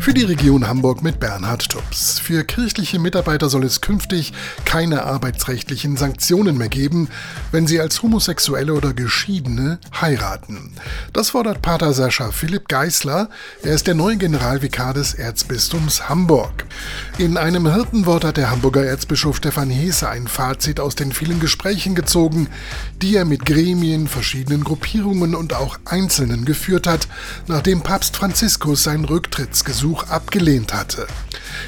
Für die Region Hamburg mit Bernhard Tubbs. Für kirchliche Mitarbeiter soll es künftig keine arbeitsrechtlichen Sanktionen mehr geben, wenn sie als Homosexuelle oder Geschiedene heiraten. Das fordert Pater Sascha Philipp Geißler. Er ist der neue Generalvikar des Erzbistums Hamburg. In einem Hirtenwort hat der Hamburger Erzbischof Stefan Hese ein Fazit aus den vielen Gesprächen gezogen, die er mit Gremien, verschiedenen Gruppierungen und auch Einzelnen geführt hat, nachdem Papst Franziskus sein Rücktrittsgesuch abgelehnt hatte.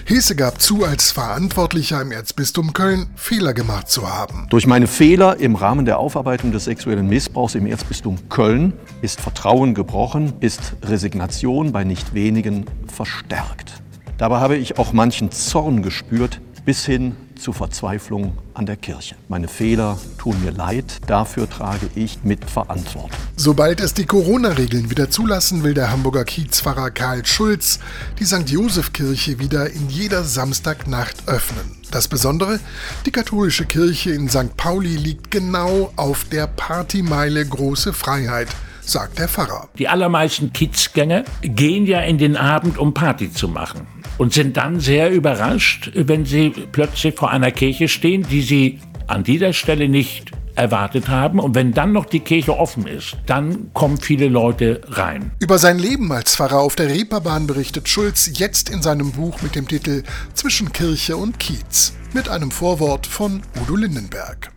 Hese gab zu, als Verantwortlicher im Erzbistum Köln Fehler gemacht zu haben. Durch meine Fehler im Rahmen der Aufarbeitung des sexuellen Missbrauchs im Erzbistum Köln ist Vertrauen gebrochen, ist Resignation bei nicht wenigen verstärkt. Dabei habe ich auch manchen Zorn gespürt, bis hin zu Verzweiflung an der Kirche. Meine Fehler tun mir leid, dafür trage ich mit Verantwortung. Sobald es die Corona-Regeln wieder zulassen, will der Hamburger Kiezpfarrer Karl Schulz die St. Josef-Kirche wieder in jeder Samstagnacht öffnen. Das Besondere, die katholische Kirche in St. Pauli liegt genau auf der Partymeile Große Freiheit sagt der Pfarrer. Die allermeisten Kiezgänger gehen ja in den Abend, um Party zu machen und sind dann sehr überrascht, wenn sie plötzlich vor einer Kirche stehen, die sie an dieser Stelle nicht erwartet haben. Und wenn dann noch die Kirche offen ist, dann kommen viele Leute rein. Über sein Leben als Pfarrer auf der Reeperbahn berichtet Schulz jetzt in seinem Buch mit dem Titel Zwischen Kirche und Kiez mit einem Vorwort von Udo Lindenberg.